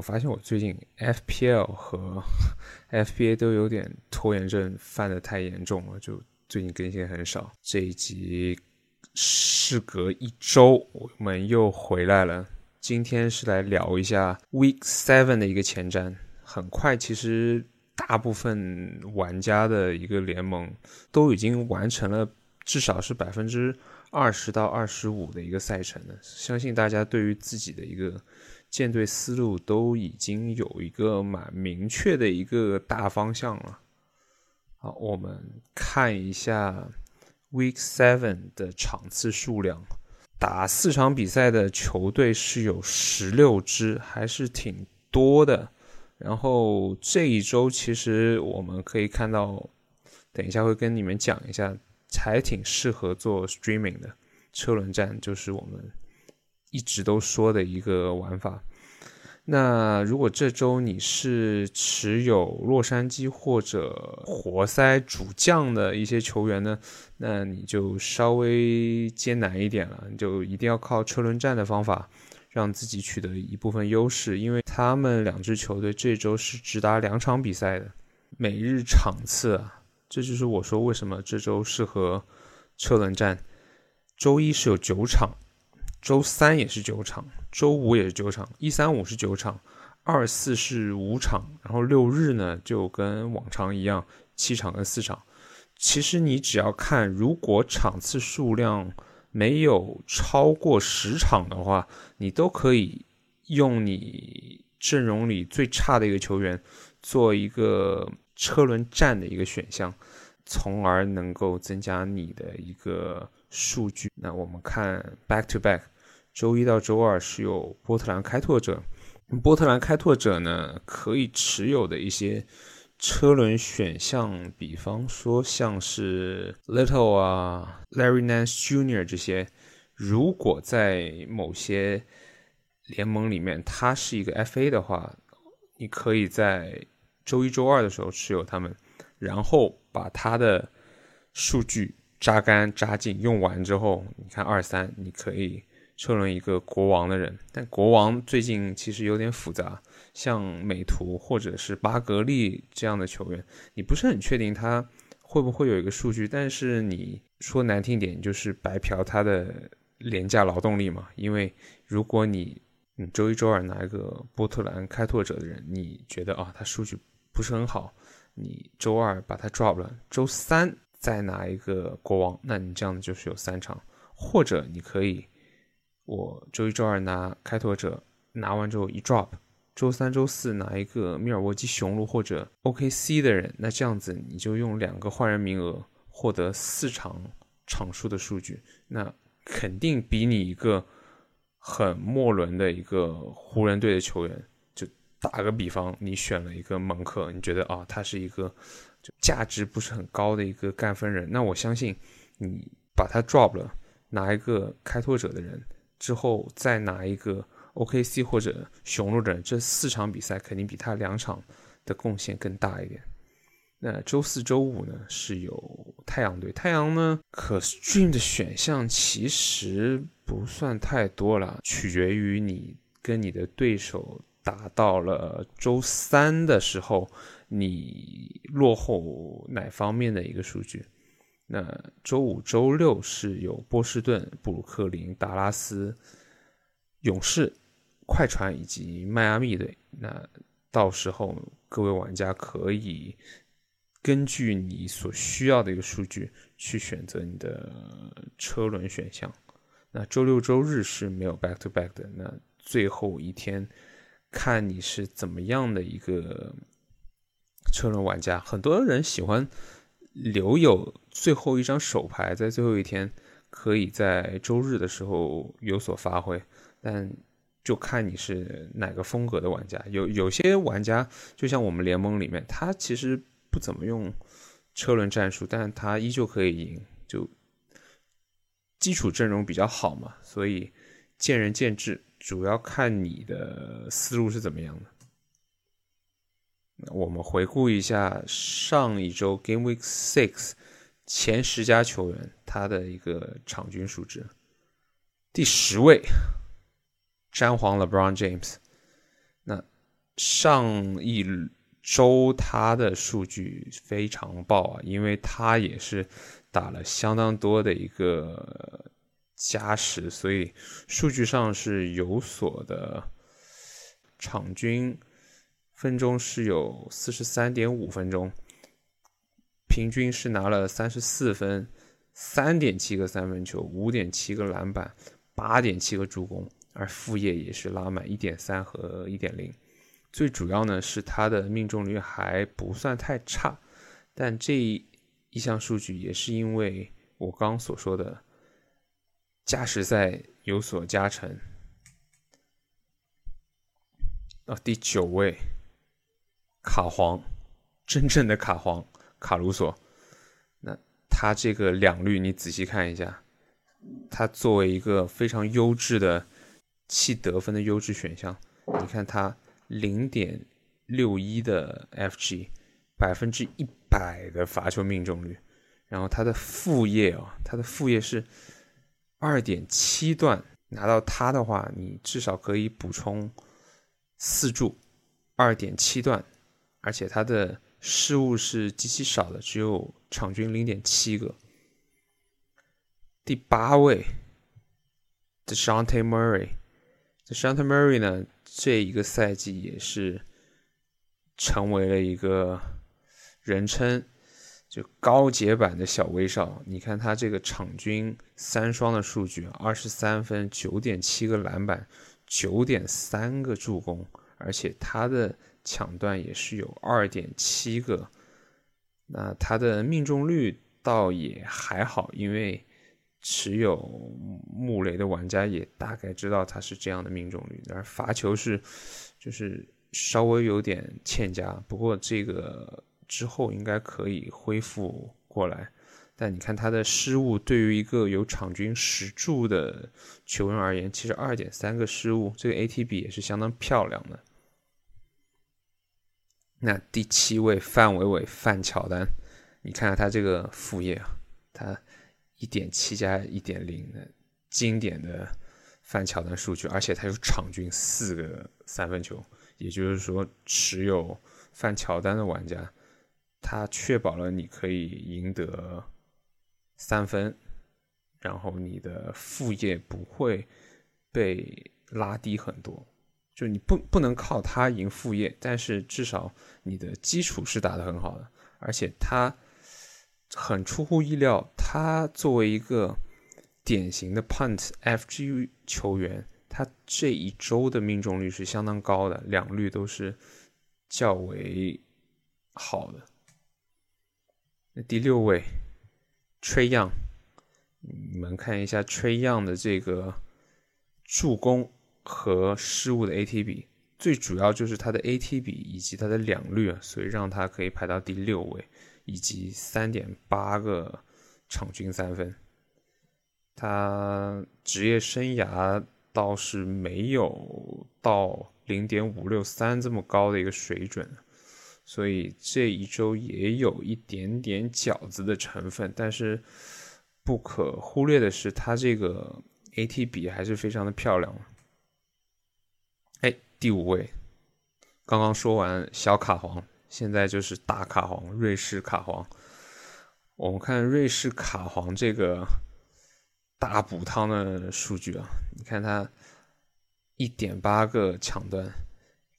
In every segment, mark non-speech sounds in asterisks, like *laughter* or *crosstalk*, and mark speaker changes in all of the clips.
Speaker 1: 我发现我最近 FPL 和 *laughs* FBA 都有点拖延症犯的太严重了，就最近更新很少。这一集事隔一周，我们又回来了。今天是来聊一下 Week Seven 的一个前瞻。很快，其实大部分玩家的一个联盟都已经完成了，至少是百分之二十到二十五的一个赛程了。相信大家对于自己的一个。舰队思路都已经有一个蛮明确的一个大方向了。好，我们看一下 Week Seven 的场次数量，打四场比赛的球队是有十六支，还是挺多的。然后这一周其实我们可以看到，等一下会跟你们讲一下，还挺适合做 Streaming 的车轮战，就是我们。一直都说的一个玩法。那如果这周你是持有洛杉矶或者活塞主将的一些球员呢，那你就稍微艰难一点了，你就一定要靠车轮战的方法，让自己取得一部分优势。因为他们两支球队这周是只打两场比赛的，每日场次啊，这就是我说为什么这周适合车轮战。周一是有九场。周三也是九场，周五也是九场，一三五是九场，二四是五场，然后六日呢就跟往常一样，七场跟四场。其实你只要看，如果场次数量没有超过十场的话，你都可以用你阵容里最差的一个球员做一个车轮战的一个选项，从而能够增加你的一个。数据，那我们看 back to back，周一到周二是有波特兰开拓者，波特兰开拓者呢可以持有的一些车轮选项，比方说像是 Little 啊，Larry Nance Jr. 这些，如果在某些联盟里面他是一个 FA 的话，你可以在周一周二的时候持有他们，然后把他的数据。扎干扎进用完之后，你看二三，你可以车轮一个国王的人，但国王最近其实有点复杂，像美图或者是巴格利这样的球员，你不是很确定他会不会有一个数据，但是你说难听点就是白嫖他的廉价劳动力嘛，因为如果你你周一周二拿一个波特兰开拓者的人，你觉得啊他数据不是很好，你周二把他 drop 了，周三。再拿一个国王，那你这样就是有三场，或者你可以，我周一、周二拿开拓者，拿完之后一 drop，周三、周四拿一个密尔沃基雄鹿或者 OKC 的人，那这样子你就用两个换人名额获得四场场数的数据，那肯定比你一个很末轮的一个湖人队的球员，就打个比方，你选了一个蒙克，你觉得啊，他是一个。就价值不是很高的一个干分人，那我相信你把他 drop 了，拿一个开拓者的人之后，再拿一个 OKC 或者雄鹿的人，这四场比赛肯定比他两场的贡献更大一点。那周四周五呢是有太阳队，太阳呢可 stream 的选项其实不算太多了，取决于你跟你的对手打到了周三的时候。你落后哪方面的一个数据？那周五、周六是有波士顿、布鲁克林、达拉斯、勇士、快船以及迈阿密队。那到时候各位玩家可以根据你所需要的一个数据去选择你的车轮选项。那周六、周日是没有 back to back 的。那最后一天看你是怎么样的一个。车轮玩家，很多人喜欢留有最后一张手牌，在最后一天可以在周日的时候有所发挥，但就看你是哪个风格的玩家。有有些玩家，就像我们联盟里面，他其实不怎么用车轮战术，但他依旧可以赢，就基础阵容比较好嘛，所以见仁见智，主要看你的思路是怎么样的。我们回顾一下上一周 Game Week Six 前十家球员他的一个场均数值。第十位，詹皇 LeBron James。那上一周他的数据非常爆啊，因为他也是打了相当多的一个加时，所以数据上是有所的。场均分钟是有四十三点五分钟，平均是拿了三十四分，三点七个三分球，五点七个篮板，八点七个助攻，而副业也是拉满一点三和一点零。最主要呢是他的命中率还不算太差，但这一项数据也是因为我刚所说的加时赛有所加成。啊，第九位卡皇，真正的卡皇卡鲁索。那他这个两率你仔细看一下，他作为一个非常优质的弃得分的优质选项，你看他。零点六一的 FG，百分之一百的罚球命中率，然后他的副业啊，他的副业是二点七段，拿到他的话，你至少可以补充四柱，二点七段，而且他的失误是极其少的，只有场均零点七个。第八位，Deshante Murray，Deshante Murray 呢？这一个赛季也是成为了一个人称就高阶版的小威少。你看他这个场均三双的数据，二十三分、九点七个篮板、九点三个助攻，而且他的抢断也是有二点七个。那他的命中率倒也还好，因为。持有穆雷的玩家也大概知道他是这样的命中率，而罚球是就是稍微有点欠佳，不过这个之后应该可以恢复过来。但你看他的失误，对于一个有场均十助的球员而言，其实二点三个失误，这个 ATB 也是相当漂亮的。那第七位范伟伟范乔丹，你看看他这个副业啊，他。一点七加一点零的经典的范乔丹数据，而且他有场均四个三分球，也就是说，持有范乔丹的玩家，他确保了你可以赢得三分，然后你的副业不会被拉低很多，就你不不能靠他赢副业，但是至少你的基础是打得很好的，而且他。很出乎意料，他作为一个典型的 punt FG 球员，他这一周的命中率是相当高的，两率都是较为好的。那第六位，Trey Young，你们看一下 Trey Young 的这个助攻和失误的 ATB，最主要就是他的 ATB 以及他的两率啊，所以让他可以排到第六位。以及三点八个场均三分，他职业生涯倒是没有到零点五六三这么高的一个水准，所以这一周也有一点点饺子的成分。但是不可忽略的是，他这个 AT 比还是非常的漂亮。第五位，刚刚说完小卡皇。现在就是大卡皇，瑞士卡皇。我们看瑞士卡皇这个大补汤的数据啊，你看他一点八个抢断，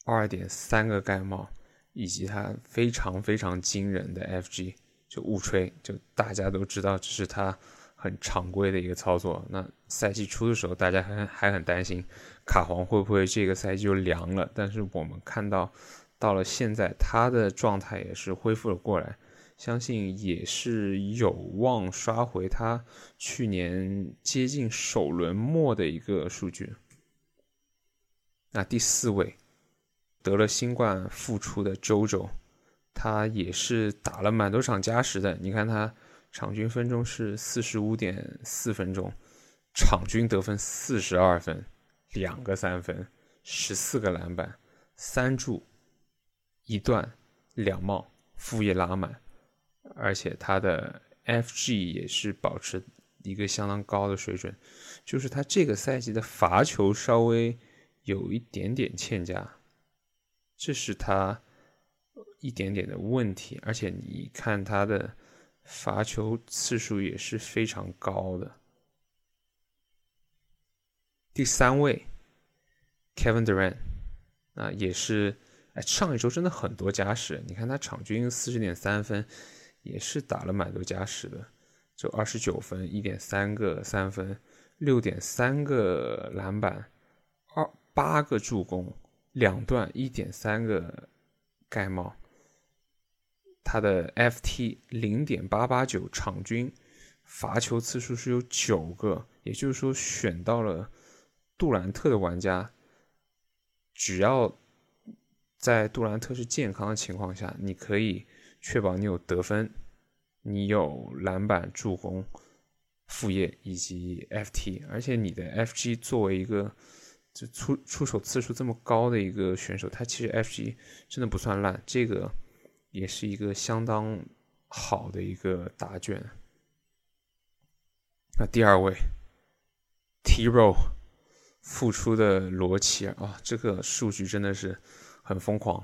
Speaker 1: 二点三个盖帽，以及他非常非常惊人的 FG，就误吹，就大家都知道这是他很常规的一个操作。那赛季初的时候，大家还还很担心卡皇会不会这个赛季就凉了，但是我们看到。到了现在，他的状态也是恢复了过来，相信也是有望刷回他去年接近首轮末的一个数据。那第四位得了新冠复出的周周，他也是打了蛮多场加时的。你看他场均分钟是四十五点四分钟，场均得分四十二分，两个三分，十四个篮板，三助。一段两帽副业拉满，而且他的 FG 也是保持一个相当高的水准，就是他这个赛季的罚球稍微有一点点欠佳，这是他一点点的问题。而且你看他的罚球次数也是非常高的。第三位，Kevin Durant，啊，也是，哎，上一周真的很多加时。你看他场均四十点三分，也是打了蛮多加时的，就二十九分，一点三个三分，六点三个篮板，二八个助攻，两段一点三个盖帽。他的 FT 零点八八九，场均罚球次数是有九个，也就是说选到了。杜兰特的玩家，只要在杜兰特是健康的情况下，你可以确保你有得分，你有篮板、助攻、副业以及 FT，而且你的 FG 作为一个就出出手次数这么高的一个选手，他其实 FG 真的不算烂，这个也是一个相当好的一个答卷。那第二位，T Row。复出的罗齐尔啊，这个数据真的是很疯狂。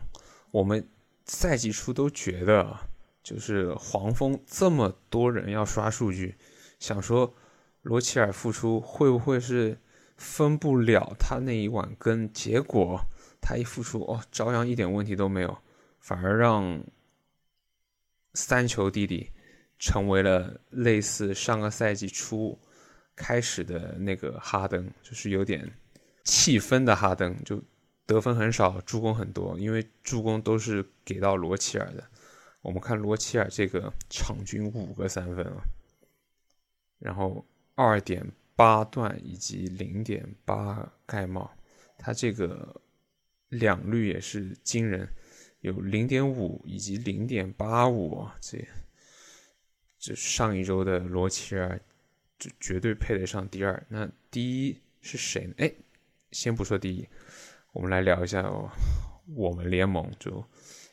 Speaker 1: 我们赛季初都觉得，就是黄蜂这么多人要刷数据，想说罗齐尔复出会不会是分不了他那一碗羹？结果他一复出，哦，照样一点问题都没有，反而让三球弟弟成为了类似上个赛季初。开始的那个哈登就是有点气氛的哈登，就得分很少，助攻很多，因为助攻都是给到罗齐尔的。我们看罗齐尔这个场均五个三分啊，然后二点八段以及零点八盖帽，他这个两率也是惊人，有零点五以及零点八五，这这上一周的罗齐尔。就绝对配得上第二。那第一是谁呢？哎，先不说第一，我们来聊一下哦。我们联盟就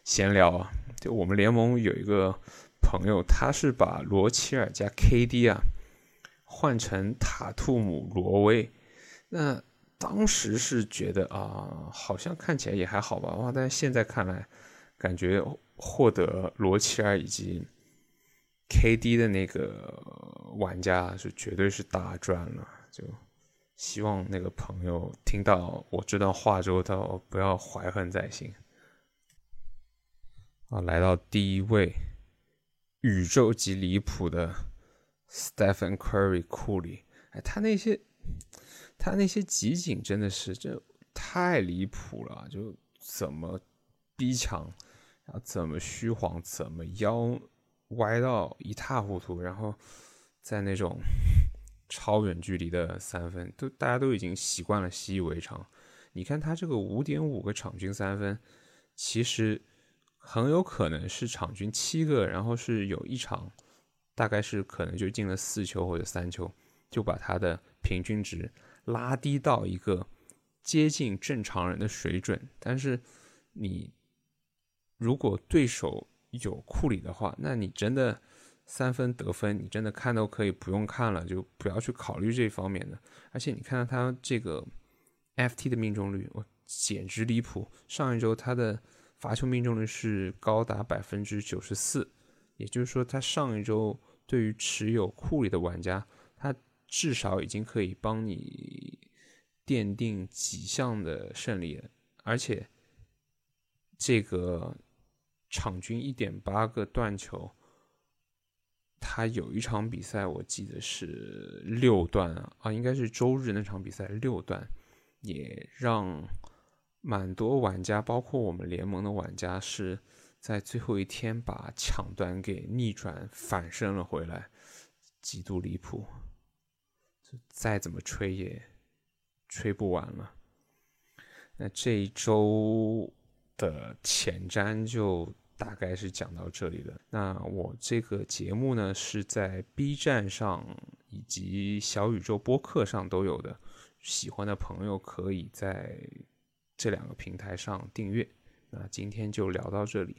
Speaker 1: 闲聊啊。就我们联盟有一个朋友，他是把罗齐尔加 KD 啊换成塔图姆罗威。那当时是觉得啊，好像看起来也还好吧。哇，但是现在看来，感觉获得罗齐尔以及 KD 的那个。玩家是绝对是大赚了，就希望那个朋友听到我这段话之后，他不要怀恨在心。啊，来到第一位，宇宙级离谱的 Stephen Curry 库里，哎，他那些他那些集锦真的是这太离谱了，就怎么逼抢，然后怎么虚晃，怎么腰歪到一塌糊涂，然后。在那种 *laughs* 超远距离的三分，都大家都已经习惯了，习以为常。你看他这个五点五个场均三分，其实很有可能是场均七个，然后是有一场，大概是可能就进了四球或者三球，就把他的平均值拉低到一个接近正常人的水准。但是你如果对手有库里的话，那你真的。三分得分，你真的看都可以不用看了，就不要去考虑这方面的。而且你看到他这个 FT 的命中率，我简直离谱。上一周他的罚球命中率是高达百分之九十四，也就是说，他上一周对于持有库里的玩家，他至少已经可以帮你奠定几项的胜利了。而且这个场均一点八个断球。他有一场比赛，我记得是六段啊，应该是周日那场比赛六段，也让蛮多玩家，包括我们联盟的玩家，是在最后一天把抢断给逆转反胜了回来，极度离谱，就再怎么吹也吹不完了。那这一周的前瞻就。大概是讲到这里了。那我这个节目呢，是在 B 站上以及小宇宙播客上都有的。喜欢的朋友可以在这两个平台上订阅。那今天就聊到这里。